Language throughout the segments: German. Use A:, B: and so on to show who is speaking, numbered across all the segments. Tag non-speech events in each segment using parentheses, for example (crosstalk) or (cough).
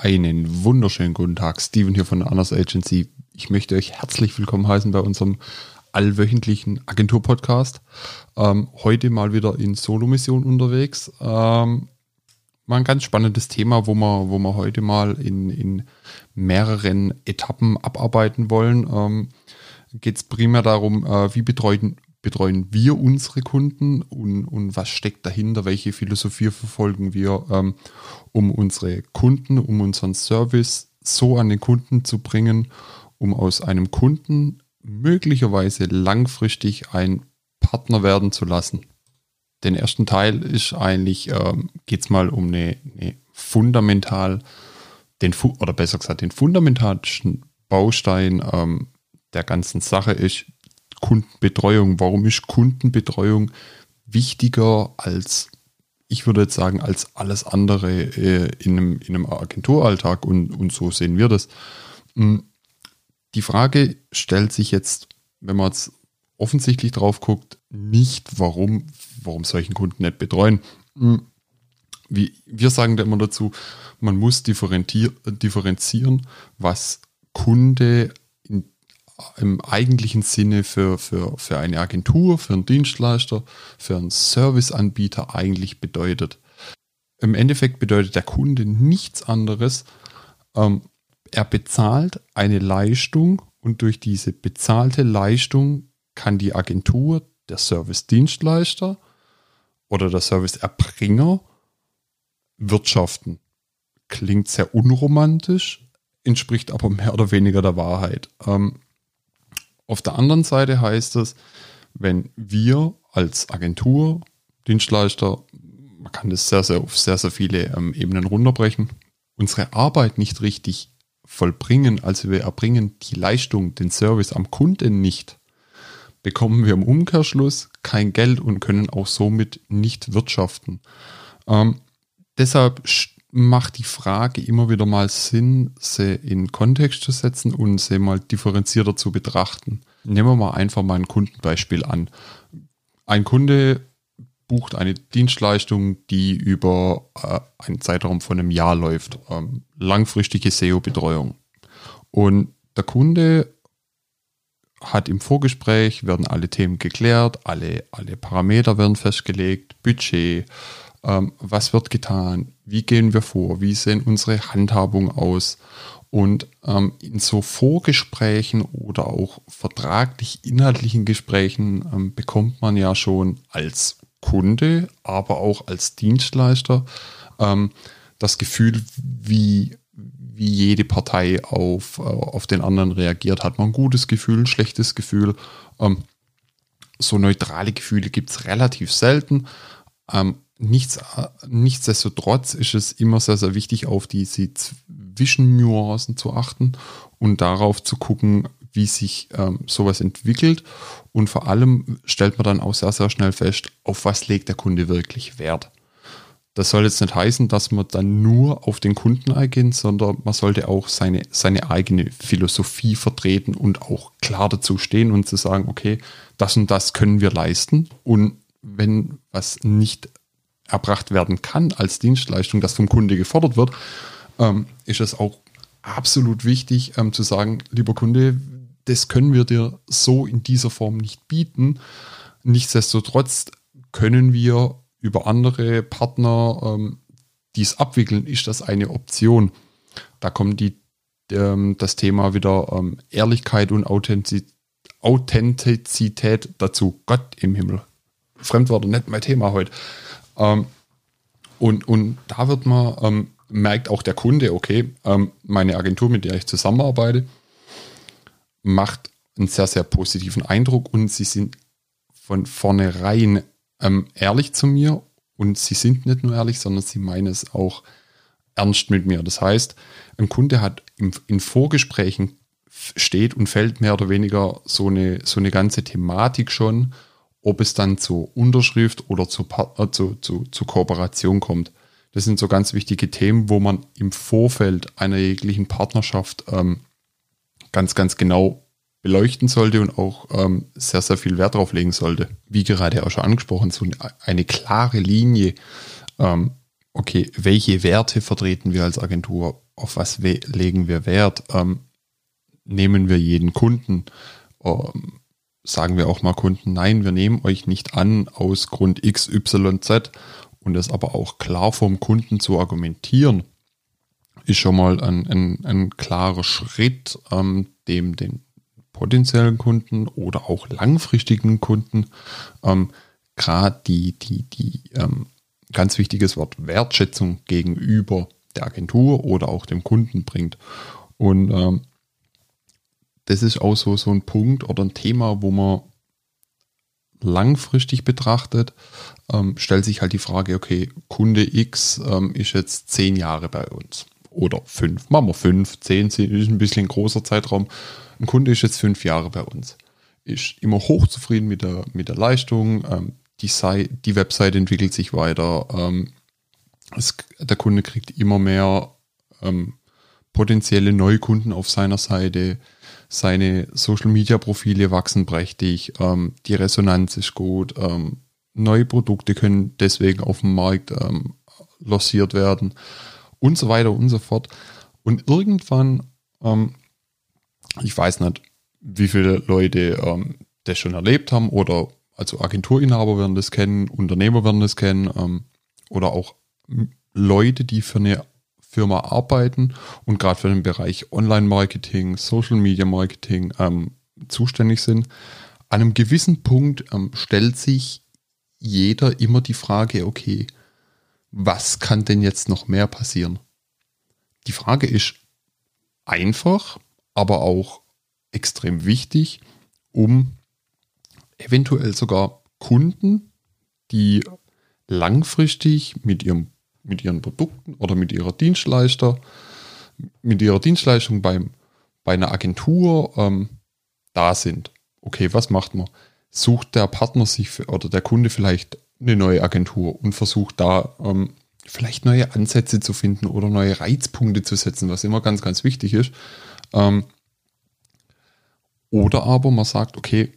A: Einen wunderschönen guten Tag, Steven hier von der Agency. Ich möchte euch herzlich willkommen heißen bei unserem allwöchentlichen Agentur-Podcast. Ähm, heute mal wieder in Solo-Mission unterwegs. Ähm, mal ein ganz spannendes Thema, wo wir, wo wir heute mal in, in mehreren Etappen abarbeiten wollen. Ähm, Geht es primär darum, äh, wie betreuen, betreuen wir unsere Kunden und, und was steckt dahinter, welche Philosophie verfolgen wir, ähm, um unsere Kunden, um unseren Service so an den Kunden zu bringen, um aus einem Kunden möglicherweise langfristig ein Partner werden zu lassen. Den ersten Teil ist eigentlich, ähm, geht es mal um eine, eine fundamental, den, oder besser gesagt, den fundamentalsten Baustein ähm, der ganzen Sache ist Kundenbetreuung. Warum ist Kundenbetreuung wichtiger als, ich würde jetzt sagen, als alles andere äh, in, einem, in einem Agenturalltag und, und so sehen wir das. Hm, die Frage stellt sich jetzt, wenn man jetzt offensichtlich drauf guckt, nicht, warum, warum solchen Kunden nicht betreuen. Hm, wie, wir sagen da immer dazu, man muss differenzieren, was Kunde im eigentlichen Sinne für, für, für eine Agentur, für einen Dienstleister, für einen Serviceanbieter eigentlich bedeutet. Im Endeffekt bedeutet der Kunde nichts anderes. Ähm, er bezahlt eine Leistung und durch diese bezahlte Leistung kann die Agentur, der Service-Dienstleister oder der Serviceerbringer wirtschaften. Klingt sehr unromantisch, entspricht aber mehr oder weniger der Wahrheit. Ähm, auf der anderen Seite heißt es, wenn wir als Agentur, Dienstleister, man kann das sehr, sehr auf sehr, sehr viele ähm, Ebenen runterbrechen, unsere Arbeit nicht richtig vollbringen, also wir erbringen die Leistung, den Service am Kunden nicht, bekommen wir im Umkehrschluss kein Geld und können auch somit nicht wirtschaften. Ähm, deshalb macht die Frage immer wieder mal Sinn, sie in Kontext zu setzen und sie mal differenzierter zu betrachten. Nehmen wir mal einfach mal ein Kundenbeispiel an. Ein Kunde bucht eine Dienstleistung, die über äh, einen Zeitraum von einem Jahr läuft. Ähm, langfristige SEO-Betreuung. Und der Kunde hat im Vorgespräch, werden alle Themen geklärt, alle, alle Parameter werden festgelegt, Budget, ähm, was wird getan, wie gehen wir vor, wie sehen unsere Handhabung aus. Und ähm, in so Vorgesprächen oder auch vertraglich inhaltlichen Gesprächen ähm, bekommt man ja schon als Kunde, aber auch als Dienstleister ähm, das Gefühl, wie, wie jede Partei auf, äh, auf den anderen reagiert. Hat man ein gutes Gefühl, ein schlechtes Gefühl? Ähm, so neutrale Gefühle gibt es relativ selten. Ähm, nichts, nichtsdestotrotz ist es immer sehr, sehr wichtig, auf diese Zwischennuancen zu achten und darauf zu gucken, wie sich ähm, sowas entwickelt. Und vor allem stellt man dann auch sehr, sehr schnell fest, auf was legt der Kunde wirklich Wert. Das soll jetzt nicht heißen, dass man dann nur auf den Kunden eingeht, sondern man sollte auch seine, seine eigene Philosophie vertreten und auch klar dazu stehen und zu sagen, okay, das und das können wir leisten. Und wenn was nicht erbracht werden kann als Dienstleistung, das vom Kunde gefordert wird, ähm, ist es auch absolut wichtig ähm, zu sagen, lieber Kunde, das können wir dir so in dieser Form nicht bieten. Nichtsdestotrotz können wir über andere Partner ähm, dies abwickeln, ist das eine Option. Da kommt die, ähm, das Thema wieder ähm, Ehrlichkeit und Authentizität, Authentizität dazu. Gott im Himmel. Fremdwörter, nicht mein Thema heute. Ähm, und, und da wird man, ähm, merkt auch der Kunde, okay, ähm, meine Agentur, mit der ich zusammenarbeite, macht einen sehr, sehr positiven Eindruck und sie sind von vornherein ähm, ehrlich zu mir und sie sind nicht nur ehrlich, sondern sie meinen es auch ernst mit mir. Das heißt, ein Kunde hat im, in Vorgesprächen steht und fällt mehr oder weniger so eine, so eine ganze Thematik schon ob es dann zur Unterschrift oder zur, äh, zu, zu, zu Kooperation kommt. Das sind so ganz wichtige Themen, wo man im Vorfeld einer jeglichen Partnerschaft ähm, ganz, ganz genau beleuchten sollte und auch ähm, sehr, sehr viel Wert drauf legen sollte. Wie gerade auch schon angesprochen, so eine, klare Linie ähm, okay, welche Werte vertreten wir als Agentur? Auf was legen wir Wert? Ähm, nehmen wir jeden Kunden? Sagen wir auch mal Kunden, nein, wir nehmen euch nicht an aus Grund X, Y, Z und das aber auch klar vom Kunden zu argumentieren, ist schon mal ein, ein, ein klarer Schritt, ähm, dem den potenziellen Kunden oder auch langfristigen Kunden ähm, gerade die, die, die ähm, ganz wichtiges Wort Wertschätzung gegenüber der Agentur oder auch dem Kunden bringt. Und ähm, das ist auch so, so ein Punkt oder ein Thema, wo man langfristig betrachtet, ähm, stellt sich halt die Frage, okay, Kunde X ähm, ist jetzt zehn Jahre bei uns oder fünf, machen wir fünf, zehn, ist ein bisschen ein großer Zeitraum. Ein Kunde ist jetzt fünf Jahre bei uns, ist immer hochzufrieden mit der, mit der Leistung, ähm, die, Sei die Website entwickelt sich weiter, ähm, es, der Kunde kriegt immer mehr ähm, potenzielle Neukunden auf seiner Seite, seine Social-Media-Profile wachsen prächtig, ähm, die Resonanz ist gut, ähm, neue Produkte können deswegen auf dem Markt ähm, lanciert werden und so weiter und so fort. Und irgendwann, ähm, ich weiß nicht, wie viele Leute ähm, das schon erlebt haben oder also Agenturinhaber werden das kennen, Unternehmer werden das kennen ähm, oder auch Leute, die für eine Firma arbeiten und gerade für den Bereich Online-Marketing, Social-Media-Marketing ähm, zuständig sind. An einem gewissen Punkt ähm, stellt sich jeder immer die Frage, okay, was kann denn jetzt noch mehr passieren? Die Frage ist einfach, aber auch extrem wichtig, um eventuell sogar Kunden, die langfristig mit ihrem mit ihren Produkten oder mit ihrer Dienstleister, mit ihrer Dienstleistung beim, bei einer Agentur ähm, da sind. Okay, was macht man? Sucht der Partner sich für, oder der Kunde vielleicht eine neue Agentur und versucht da ähm, vielleicht neue Ansätze zu finden oder neue Reizpunkte zu setzen, was immer ganz, ganz wichtig ist. Ähm, oder aber man sagt, okay,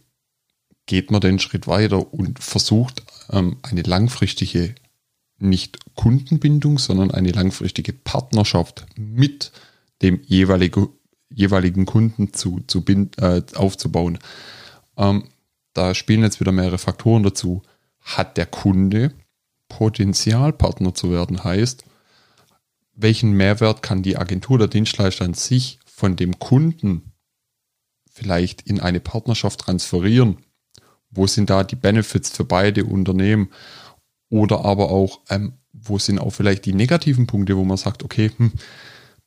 A: geht man den Schritt weiter und versucht ähm, eine langfristige nicht Kundenbindung, sondern eine langfristige Partnerschaft mit dem jeweilige, jeweiligen Kunden zu, zu bind, äh, aufzubauen. Ähm, da spielen jetzt wieder mehrere Faktoren dazu. Hat der Kunde Potenzialpartner zu werden, heißt, welchen Mehrwert kann die Agentur der Dienstleister an sich von dem Kunden vielleicht in eine Partnerschaft transferieren? Wo sind da die Benefits für beide Unternehmen? Oder aber auch, ähm, wo sind auch vielleicht die negativen Punkte, wo man sagt, okay, hm,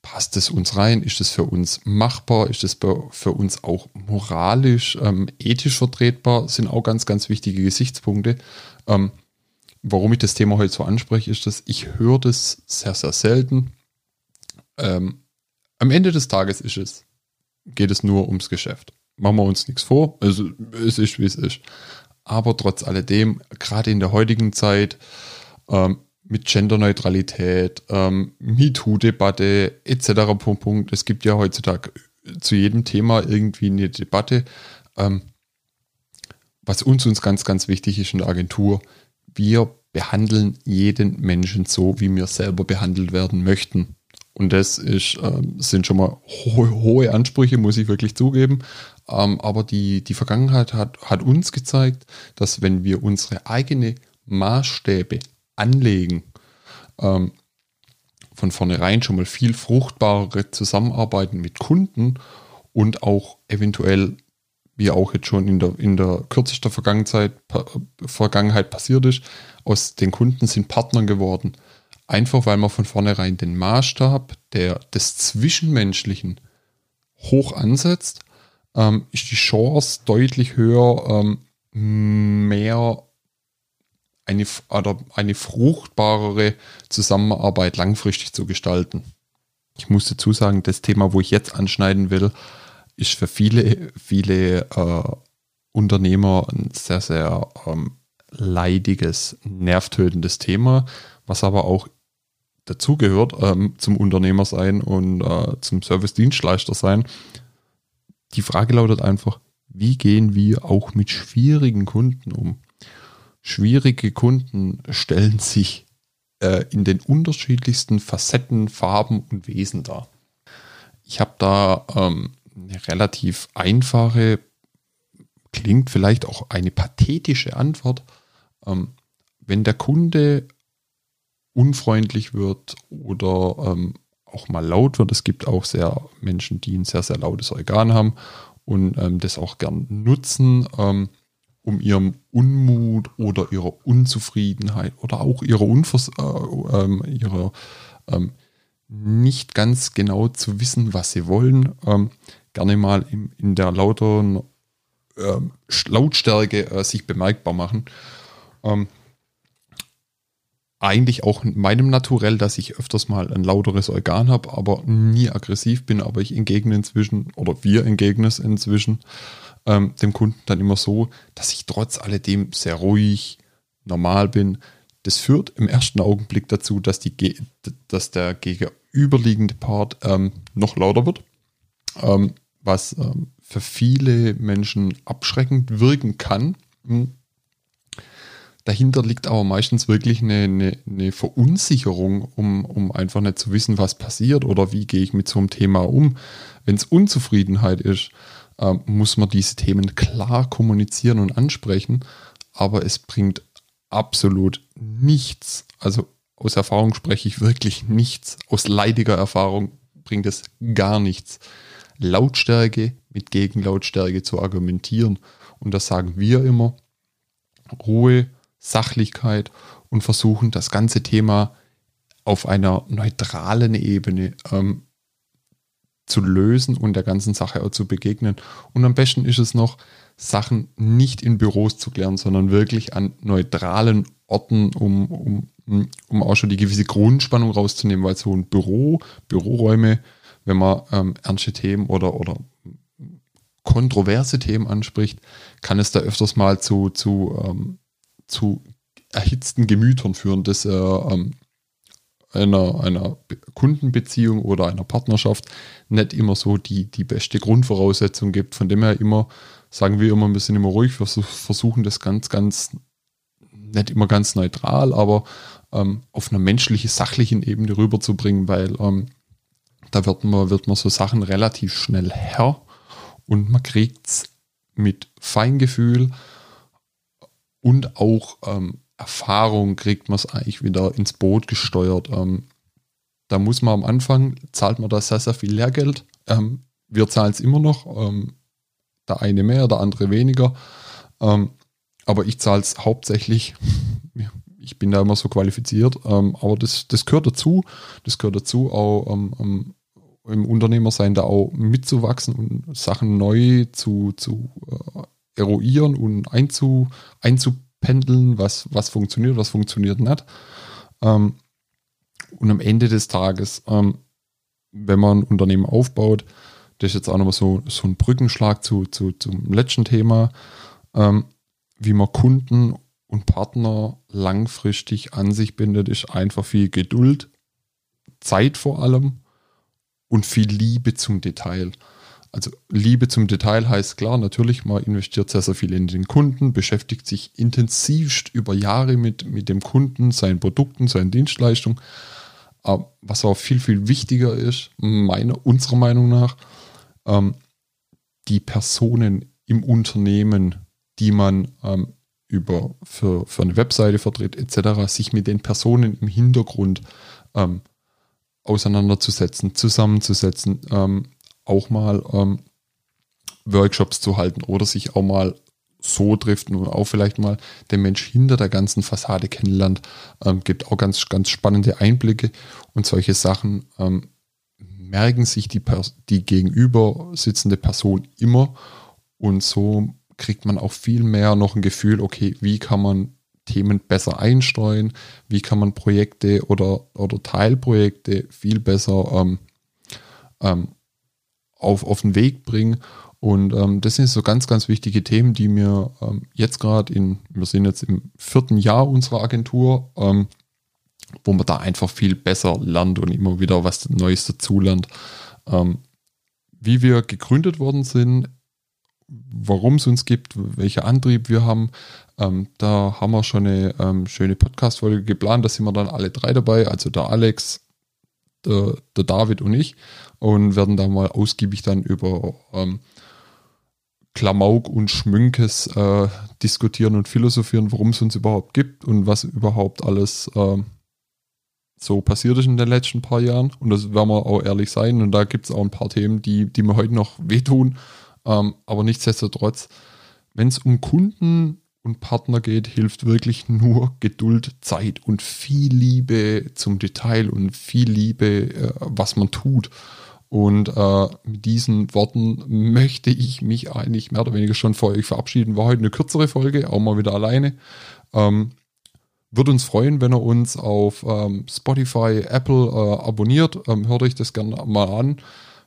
A: passt es uns rein? Ist es für uns machbar? Ist es für uns auch moralisch, ähm, ethisch vertretbar? Sind auch ganz, ganz wichtige Gesichtspunkte. Ähm, warum ich das Thema heute so anspreche, ist, dass ich höre das sehr, sehr selten. Ähm, am Ende des Tages ist es, geht es nur ums Geschäft. Machen wir uns nichts vor. Also, es ist, wie es ist. Aber trotz alledem, gerade in der heutigen Zeit, ähm, mit Genderneutralität, ähm, MeToo-Debatte etc. Punkt. Es gibt ja heutzutage zu jedem Thema irgendwie eine Debatte. Ähm, was uns, uns ganz, ganz wichtig ist in der Agentur, wir behandeln jeden Menschen so, wie wir selber behandelt werden möchten. Und das ist, ähm, sind schon mal ho hohe Ansprüche, muss ich wirklich zugeben. Ähm, aber die, die Vergangenheit hat, hat uns gezeigt, dass wenn wir unsere eigene Maßstäbe anlegen, ähm, von vornherein schon mal viel fruchtbarere Zusammenarbeiten mit Kunden und auch eventuell, wie auch jetzt schon in der, in der kürzester Vergangenheit, Vergangenheit passiert ist, aus den Kunden sind Partnern geworden. Einfach weil man von vornherein den Maßstab der, des Zwischenmenschlichen hoch ansetzt ähm, ist die Chance deutlich höher, ähm, mehr eine, oder eine fruchtbarere Zusammenarbeit langfristig zu gestalten. Ich muss dazu sagen, das Thema, wo ich jetzt anschneiden will, ist für viele, viele äh, Unternehmer ein sehr, sehr ähm, leidiges, nervtötendes Thema, was aber auch dazugehört ähm, zum Unternehmer sein und äh, zum Service-Dienstleister sein, die Frage lautet einfach, wie gehen wir auch mit schwierigen Kunden um? Schwierige Kunden stellen sich äh, in den unterschiedlichsten Facetten, Farben und Wesen dar. Ich habe da ähm, eine relativ einfache, klingt vielleicht auch eine pathetische Antwort. Ähm, wenn der Kunde unfreundlich wird oder ähm, auch mal laut wird, es gibt auch sehr Menschen, die ein sehr, sehr lautes Organ haben und ähm, das auch gern nutzen, ähm, um ihrem Unmut oder ihrer Unzufriedenheit oder auch ihrer, Unvers äh, ähm, ähm, nicht ganz genau zu wissen, was sie wollen, ähm, gerne mal in, in der lauteren ähm, Lautstärke äh, sich bemerkbar machen. Eigentlich auch in meinem Naturell, dass ich öfters mal ein lauteres Organ habe, aber nie aggressiv bin, aber ich entgegne inzwischen oder wir entgegnen es inzwischen ähm, dem Kunden dann immer so, dass ich trotz alledem sehr ruhig, normal bin. Das führt im ersten Augenblick dazu, dass, die, dass der gegenüberliegende Part ähm, noch lauter wird, ähm, was ähm, für viele Menschen abschreckend wirken kann. Dahinter liegt aber meistens wirklich eine, eine, eine, Verunsicherung, um, um einfach nicht zu wissen, was passiert oder wie gehe ich mit so einem Thema um. Wenn es Unzufriedenheit ist, äh, muss man diese Themen klar kommunizieren und ansprechen, aber es bringt absolut nichts. Also aus Erfahrung spreche ich wirklich nichts. Aus leidiger Erfahrung bringt es gar nichts. Lautstärke mit Gegenlautstärke zu argumentieren. Und das sagen wir immer. Ruhe, Sachlichkeit und versuchen das ganze Thema auf einer neutralen Ebene ähm, zu lösen und der ganzen Sache auch zu begegnen. Und am besten ist es noch, Sachen nicht in Büros zu klären, sondern wirklich an neutralen Orten, um, um, um auch schon die gewisse Grundspannung rauszunehmen, weil so ein Büro, Büroräume, wenn man ähm, ernste Themen oder, oder kontroverse Themen anspricht, kann es da öfters mal zu, zu ähm, zu erhitzten Gemütern führen, das äh, ähm, einer, einer Kundenbeziehung oder einer Partnerschaft nicht immer so die, die beste Grundvoraussetzung gibt. Von dem her immer, sagen wir immer, wir sind immer ruhig, wir versuchen das ganz, ganz, nicht immer ganz neutral, aber ähm, auf einer menschlichen, sachlichen Ebene rüberzubringen, weil ähm, da wird man, wird man so Sachen relativ schnell Herr und man kriegt es mit Feingefühl, und auch ähm, Erfahrung kriegt man es eigentlich wieder ins Boot gesteuert. Ähm, da muss man am Anfang, zahlt man da sehr, sehr viel Lehrgeld. Ähm, wir zahlen es immer noch. Ähm, der eine mehr, der andere weniger. Ähm, aber ich zahle es hauptsächlich. (laughs) Ich bin da immer so qualifiziert. Ähm, aber das, das gehört dazu. Das gehört dazu, auch im Unternehmersein da auch mitzuwachsen und Sachen neu zu, zu äh, eruieren und einzu, einzupendeln, was, was funktioniert, was funktioniert nicht. Ähm, und am Ende des Tages, ähm, wenn man ein Unternehmen aufbaut, das ist jetzt auch nochmal so, so ein Brückenschlag zu, zu, zum letzten Thema, ähm, wie man Kunden und Partner langfristig an sich bindet, ist einfach viel Geduld, Zeit vor allem und viel Liebe zum Detail. Also Liebe zum Detail heißt klar, natürlich, man investiert sehr, sehr viel in den Kunden, beschäftigt sich intensivst über Jahre mit, mit dem Kunden, seinen Produkten, seinen Dienstleistungen. Aber was auch viel, viel wichtiger ist, meiner, unserer Meinung nach, ähm, die Personen im Unternehmen, die man ähm, über für, für eine Webseite vertritt, etc., sich mit den Personen im Hintergrund ähm, auseinanderzusetzen, zusammenzusetzen, ähm, auch mal ähm, Workshops zu halten oder sich auch mal so trifft und auch vielleicht mal den Mensch hinter der ganzen Fassade kennenlernt, ähm, gibt auch ganz, ganz spannende Einblicke. Und solche Sachen ähm, merken sich die, die gegenüber sitzende Person immer. Und so kriegt man auch viel mehr noch ein Gefühl, okay, wie kann man Themen besser einstreuen, wie kann man Projekte oder, oder Teilprojekte viel besser ähm, ähm, auf, auf den Weg bringen. Und ähm, das sind so ganz, ganz wichtige Themen, die mir ähm, jetzt gerade in, wir sind jetzt im vierten Jahr unserer Agentur, ähm, wo man da einfach viel besser lernt und immer wieder was Neues dazulernt. Ähm, wie wir gegründet worden sind warum es uns gibt, welcher Antrieb wir haben. Ähm, da haben wir schon eine ähm, schöne Podcast-Folge geplant. Da sind wir dann alle drei dabei, also der Alex, der, der David und ich, und werden da mal ausgiebig dann über ähm, Klamauk und Schmünkes äh, diskutieren und philosophieren, warum es uns überhaupt gibt und was überhaupt alles äh, so passiert ist in den letzten paar Jahren. Und das werden wir auch ehrlich sein. Und da gibt es auch ein paar Themen, die, die mir heute noch wehtun. Ähm, aber nichtsdestotrotz, wenn es um Kunden und Partner geht, hilft wirklich nur Geduld, Zeit und viel Liebe zum Detail und viel Liebe, äh, was man tut. Und äh, mit diesen Worten möchte ich mich eigentlich mehr oder weniger schon vor euch verabschieden. War heute eine kürzere Folge, auch mal wieder alleine. Ähm, würde uns freuen, wenn ihr uns auf ähm, Spotify, Apple äh, abonniert. Ähm, hört euch das gerne mal an.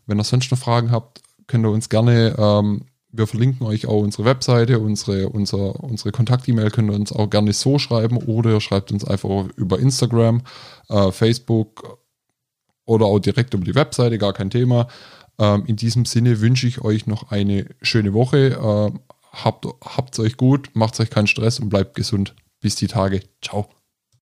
A: Wenn ihr sonst noch Fragen habt, könnt ihr uns gerne, ähm, wir verlinken euch auch unsere Webseite, unsere, unser, unsere Kontakt-E-Mail könnt ihr uns auch gerne so schreiben oder ihr schreibt uns einfach über Instagram, äh, Facebook oder auch direkt über die Webseite, gar kein Thema. Ähm, in diesem Sinne wünsche ich euch noch eine schöne Woche. Ähm, habt es euch gut, macht euch keinen Stress und bleibt gesund. Bis die Tage. Ciao.